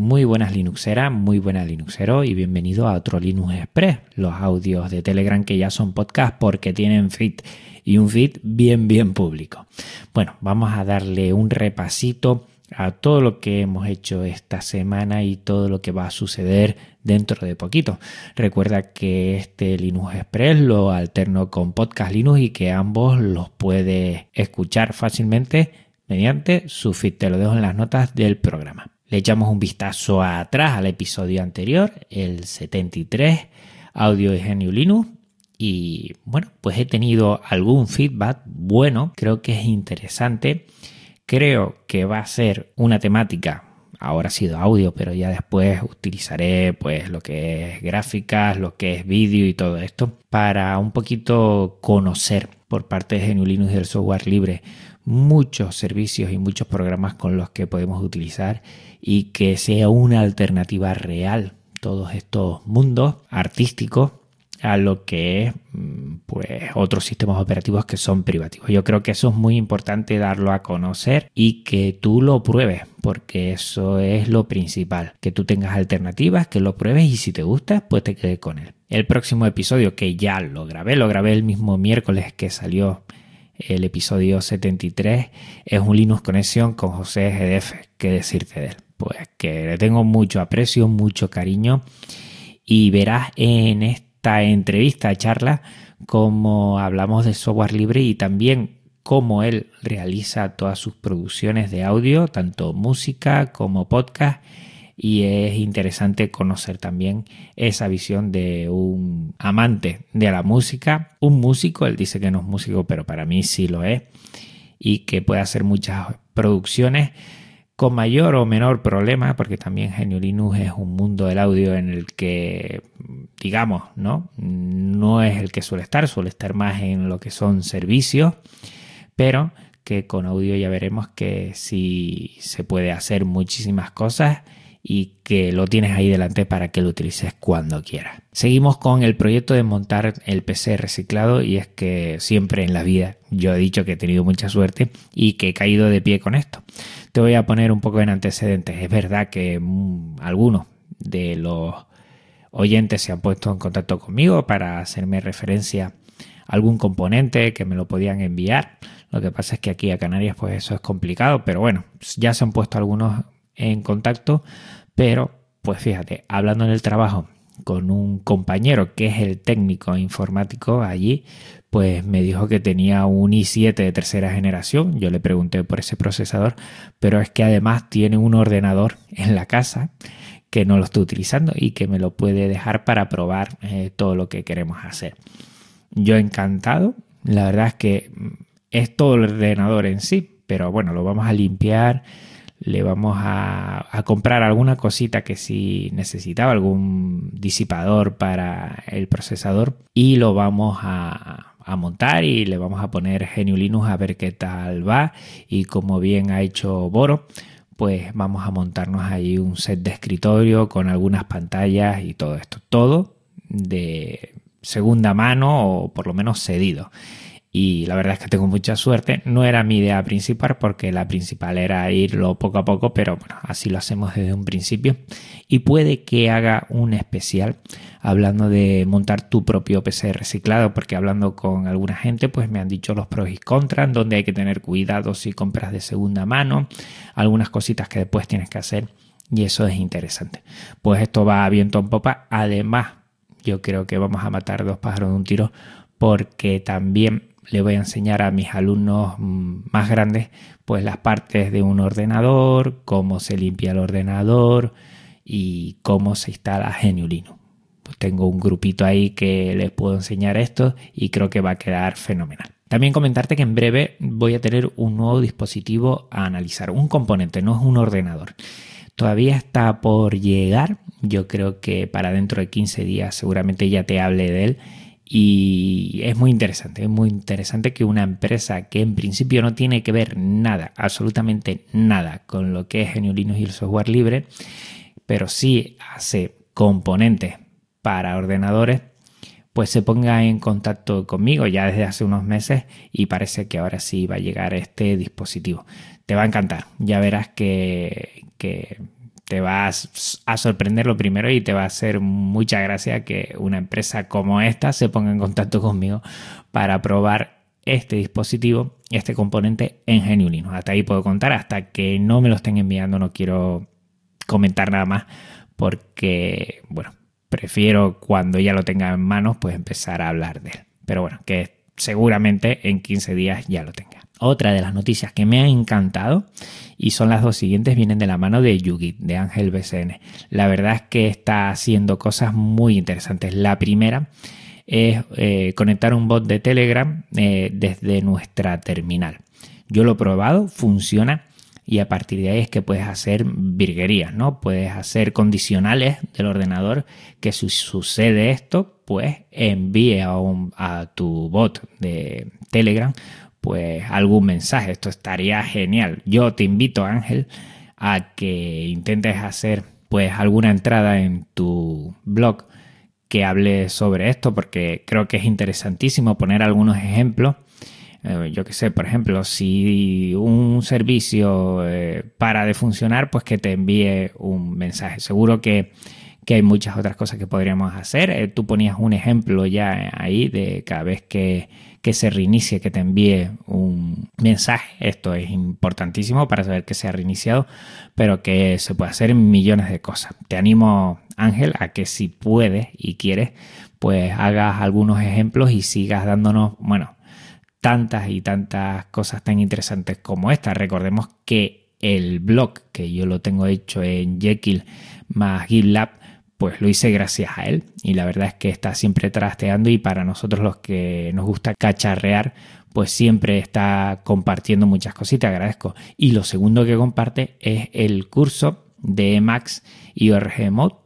Muy buenas Linuxeras, muy buenas Linuxeros y bienvenido a otro Linux Express, los audios de Telegram que ya son podcast porque tienen feed y un feed bien bien público. Bueno, vamos a darle un repasito a todo lo que hemos hecho esta semana y todo lo que va a suceder dentro de poquito. Recuerda que este Linux Express lo alterno con Podcast Linux y que ambos los puedes escuchar fácilmente mediante su feed. Te lo dejo en las notas del programa. Le echamos un vistazo atrás al episodio anterior, el 73, audio de Genio Linux. Y bueno, pues he tenido algún feedback bueno, creo que es interesante. Creo que va a ser una temática ahora ha sido audio, pero ya después utilizaré pues lo que es gráficas, lo que es vídeo y todo esto para un poquito conocer por parte de GNU Linux y del software libre muchos servicios y muchos programas con los que podemos utilizar y que sea una alternativa real todos estos mundos artísticos a lo que es mm, pues otros sistemas operativos que son privativos. Yo creo que eso es muy importante darlo a conocer y que tú lo pruebes, porque eso es lo principal, que tú tengas alternativas, que lo pruebes y si te gusta, pues te quedes con él. El próximo episodio que ya lo grabé, lo grabé el mismo miércoles que salió el episodio 73, es un Linux Conexión con José GDF. ¿Qué decirte de él? Pues que le tengo mucho aprecio, mucho cariño y verás en esta entrevista, charla, cómo hablamos de software libre y también cómo él realiza todas sus producciones de audio, tanto música como podcast. Y es interesante conocer también esa visión de un amante de la música, un músico, él dice que no es músico, pero para mí sí lo es, y que puede hacer muchas producciones con mayor o menor problema, porque también Genio Linux es un mundo del audio en el que, digamos, ¿no? No es el que suele estar, suele estar más en lo que son servicios, pero que con audio ya veremos que sí se puede hacer muchísimas cosas y que lo tienes ahí delante para que lo utilices cuando quieras. Seguimos con el proyecto de montar el PC reciclado y es que siempre en la vida yo he dicho que he tenido mucha suerte y que he caído de pie con esto. Te voy a poner un poco en antecedentes. Es verdad que mm, algunos de los oyentes se han puesto en contacto conmigo para hacerme referencia a algún componente que me lo podían enviar. Lo que pasa es que aquí a Canarias pues eso es complicado, pero bueno, ya se han puesto algunos en contacto, pero pues fíjate, hablando en el trabajo con un compañero que es el técnico informático allí, pues me dijo que tenía un i7 de tercera generación. Yo le pregunté por ese procesador, pero es que además tiene un ordenador en la casa que no lo estoy utilizando y que me lo puede dejar para probar eh, todo lo que queremos hacer. Yo encantado, la verdad es que es todo el ordenador en sí, pero bueno, lo vamos a limpiar le vamos a, comprar alguna cosita que si necesitaba, algún disipador para el procesador y lo vamos a, montar y le vamos a poner GNU Linux a ver qué tal va. Y como bien ha hecho Boro pues vamos a montarnos ahí un set de escritorio con algunas pantallas y todo esto, todo de segunda mano o por lo menos cedido y la verdad es que tengo mucha suerte. No era mi idea principal porque la principal era irlo poco a poco, pero bueno, así lo hacemos desde un principio. Y puede que haga un especial hablando de montar tu propio PC reciclado, porque hablando con alguna gente, pues me han dicho los pros y contras, donde hay que tener cuidado si compras de segunda mano, algunas cositas que después tienes que hacer. Y eso es interesante. Pues esto va a viento en popa. Además, yo creo que vamos a matar dos pájaros de un tiro porque también le voy a enseñar a mis alumnos mm, más grandes pues las partes de un ordenador, cómo se limpia el ordenador y cómo se instala GNU Linux. Pues tengo un grupito ahí que les puedo enseñar esto y creo que va a quedar fenomenal. También comentarte que en breve voy a tener un nuevo dispositivo a analizar, un componente, no es un ordenador. Todavía está por llegar, yo creo que para dentro de 15 días seguramente ya te hable de él y es muy interesante, es muy interesante que una empresa que en principio no tiene que ver nada, absolutamente nada con lo que es GNU Linux y el software libre, pero sí hace componentes para ordenadores, pues se ponga en contacto conmigo ya desde hace unos meses y parece que ahora sí va a llegar este dispositivo. Te va a encantar, ya verás que, que te vas a sorprender lo primero y te va a hacer mucha gracia que una empresa como esta se ponga en contacto conmigo para probar este dispositivo, este componente en GNU. Hasta ahí puedo contar, hasta que no me lo estén enviando no quiero comentar nada más porque, bueno, prefiero cuando ya lo tenga en manos pues empezar a hablar de él. Pero bueno, que seguramente en 15 días ya lo tenga. Otra de las noticias que me ha encantado y son las dos siguientes vienen de la mano de Yugi, de Ángel BCN. La verdad es que está haciendo cosas muy interesantes. La primera es eh, conectar un bot de Telegram eh, desde nuestra terminal. Yo lo he probado, funciona y a partir de ahí es que puedes hacer virguerías, ¿no? Puedes hacer condicionales del ordenador que si sucede esto, pues envíe a, a tu bot de Telegram pues algún mensaje. Esto estaría genial. Yo te invito, Ángel, a que intentes hacer pues alguna entrada en tu blog que hable sobre esto porque creo que es interesantísimo poner algunos ejemplos. Eh, yo que sé, por ejemplo, si un servicio eh, para de funcionar, pues que te envíe un mensaje. Seguro que, hay muchas otras cosas que podríamos hacer. Eh, tú ponías un ejemplo ya ahí de cada vez que, que se reinicie, que te envíe un mensaje. Esto es importantísimo para saber que se ha reiniciado, pero que se puede hacer millones de cosas. Te animo, Ángel, a que si puedes y quieres, pues hagas algunos ejemplos y sigas dándonos, bueno, tantas y tantas cosas tan interesantes como esta. Recordemos que el blog que yo lo tengo hecho en Jekyll más GitLab pues lo hice gracias a él y la verdad es que está siempre trasteando y para nosotros los que nos gusta cacharrear pues siempre está compartiendo muchas cositas, agradezco. Y lo segundo que comparte es el curso de Emacs y ORG Mode,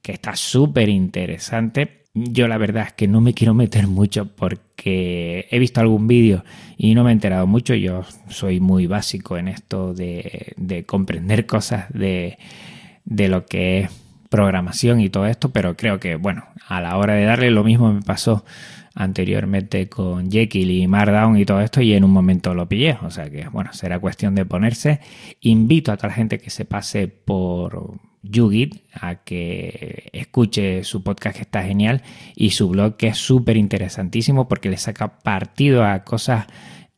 que está súper interesante. Yo la verdad es que no me quiero meter mucho porque he visto algún vídeo y no me he enterado mucho. Yo soy muy básico en esto de, de comprender cosas de, de lo que es programación y todo esto, pero creo que, bueno, a la hora de darle lo mismo me pasó anteriormente con Jekyll y Markdown y todo esto y en un momento lo pillé, o sea que, bueno, será cuestión de ponerse. Invito a toda la gente que se pase por YouGit a que escuche su podcast que está genial y su blog que es súper interesantísimo porque le saca partido a cosas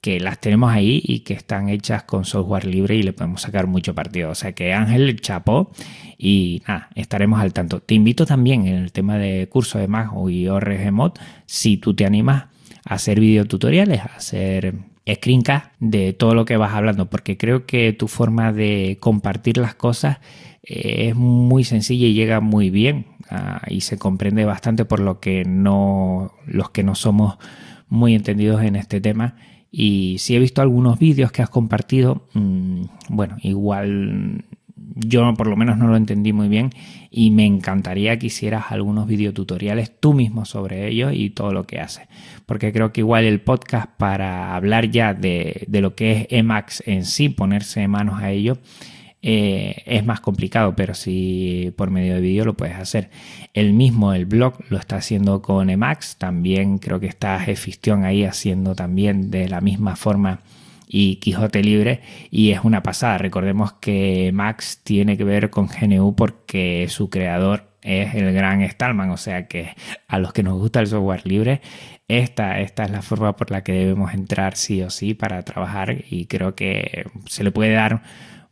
que las tenemos ahí y que están hechas con software libre y le podemos sacar mucho partido. O sea que Ángel chapó y nada, estaremos al tanto. Te invito también en el tema de curso de Mac y ORG Mod, si tú te animas a hacer videotutoriales, a hacer screencast de todo lo que vas hablando, porque creo que tu forma de compartir las cosas eh, es muy sencilla y llega muy bien ah, y se comprende bastante por lo que no los que no somos muy entendidos en este tema y si he visto algunos vídeos que has compartido, mm, bueno, igual yo por lo menos no lo entendí muy bien y me encantaría que hicieras algunos videotutoriales tú mismo sobre ello y todo lo que haces. Porque creo que igual el podcast para hablar ya de, de lo que es Emacs en sí, ponerse manos a ello, eh, es más complicado, pero si por medio de vídeo lo puedes hacer. El mismo, el blog, lo está haciendo con Emacs, también creo que está Jefistion ahí haciendo también de la misma forma y Quijote Libre y es una pasada. Recordemos que Max tiene que ver con GNU porque su creador es el gran Stallman, o sea que a los que nos gusta el software libre, esta, esta es la forma por la que debemos entrar sí o sí para trabajar y creo que se le puede dar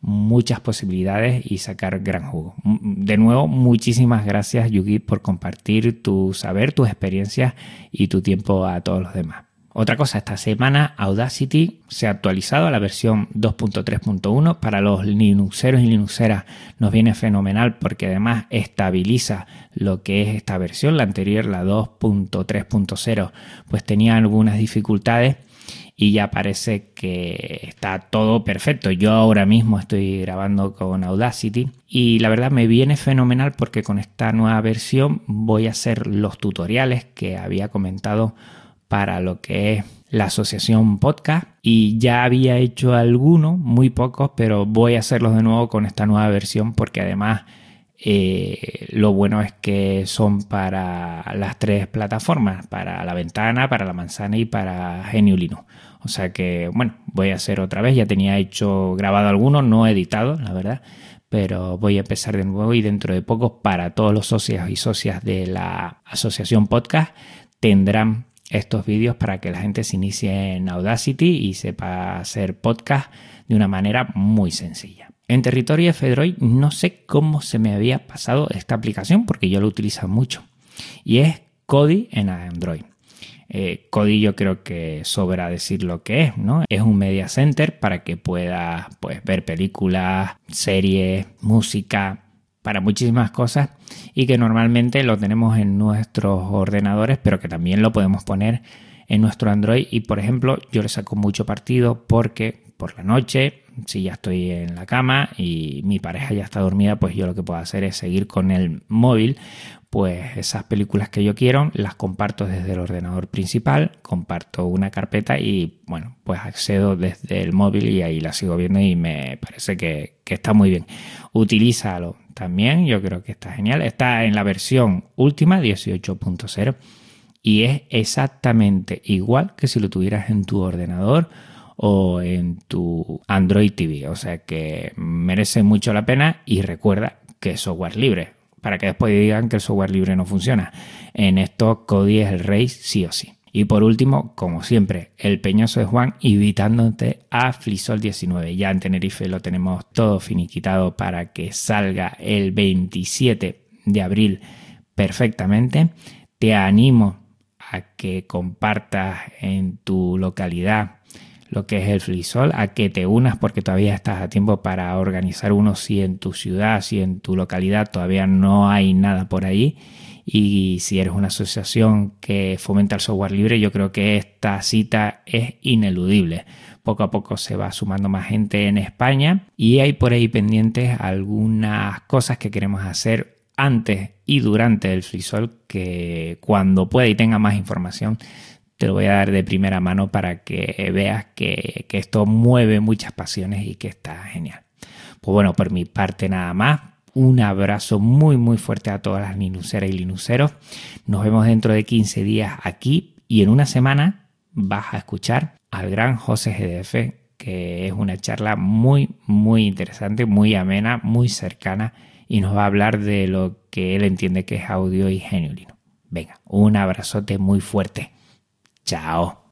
muchas posibilidades y sacar gran jugo. De nuevo, muchísimas gracias Yugi por compartir tu saber, tus experiencias y tu tiempo a todos los demás. Otra cosa, esta semana Audacity se ha actualizado a la versión 2.3.1. Para los Linuxeros y Linuxeras nos viene fenomenal porque además estabiliza lo que es esta versión. La anterior, la 2.3.0, pues tenía algunas dificultades y ya parece que está todo perfecto. Yo ahora mismo estoy grabando con Audacity y la verdad me viene fenomenal porque con esta nueva versión voy a hacer los tutoriales que había comentado para lo que es la asociación podcast y ya había hecho algunos, muy pocos, pero voy a hacerlos de nuevo con esta nueva versión porque además eh, lo bueno es que son para las tres plataformas, para la ventana, para la manzana y para GNU Linux. O sea que, bueno, voy a hacer otra vez. Ya tenía hecho grabado algunos, no editado, la verdad. pero voy a empezar de nuevo y dentro de poco para todos los socios y socias de la asociación podcast tendrán estos vídeos para que la gente se inicie en Audacity y sepa hacer podcast de una manera muy sencilla. En territorio F-Droid no sé cómo se me había pasado esta aplicación porque yo lo utilizo mucho y es Kodi en Android. Eh, Kodi yo creo que sobra decir lo que es, ¿no? Es un media center para que puedas pues, ver películas, series, música, para muchísimas cosas y que normalmente lo tenemos en nuestros ordenadores, pero que también lo podemos poner en nuestro Android y por ejemplo yo le saco mucho partido porque por la noche si ya estoy en la cama y mi pareja ya está dormida, pues yo lo que puedo hacer es seguir con el móvil, pues esas películas que yo quiero las comparto desde el ordenador principal, comparto una carpeta y bueno, pues accedo desde el móvil y ahí la sigo viendo y me parece que, que está muy bien. Utilízalo también, yo creo que está genial. Está en la versión última 18.0 y es exactamente igual que si lo tuvieras en tu ordenador o en tu Android TV. O sea que merece mucho la pena y recuerda que es software libre. Para que después digan que el software libre no funciona. En esto Kodi es el rey sí o sí. Y por último, como siempre, el peñoso de Juan invitándote a Flisol 19. Ya en Tenerife lo tenemos todo finiquitado para que salga el 27 de abril perfectamente. Te animo a que compartas en tu localidad lo que es el Flisol, a que te unas porque todavía estás a tiempo para organizar uno si en tu ciudad, si en tu localidad todavía no hay nada por ahí. Y si eres una asociación que fomenta el software libre, yo creo que esta cita es ineludible. Poco a poco se va sumando más gente en España y hay por ahí pendientes algunas cosas que queremos hacer antes y durante el Flisol que cuando pueda y tenga más información te lo voy a dar de primera mano para que veas que, esto mueve muchas pasiones y que está genial. Pues bueno, por mi parte nada más. Un abrazo muy muy fuerte a todas las linuceras y linuceros. Nos vemos dentro de 15 días aquí y en una semana vas a escuchar al gran José GDF, que es una charla muy muy interesante, muy amena, muy cercana y nos va a hablar de lo que él entiende que es audio y genuino. Venga, un abrazote muy fuerte. Chao.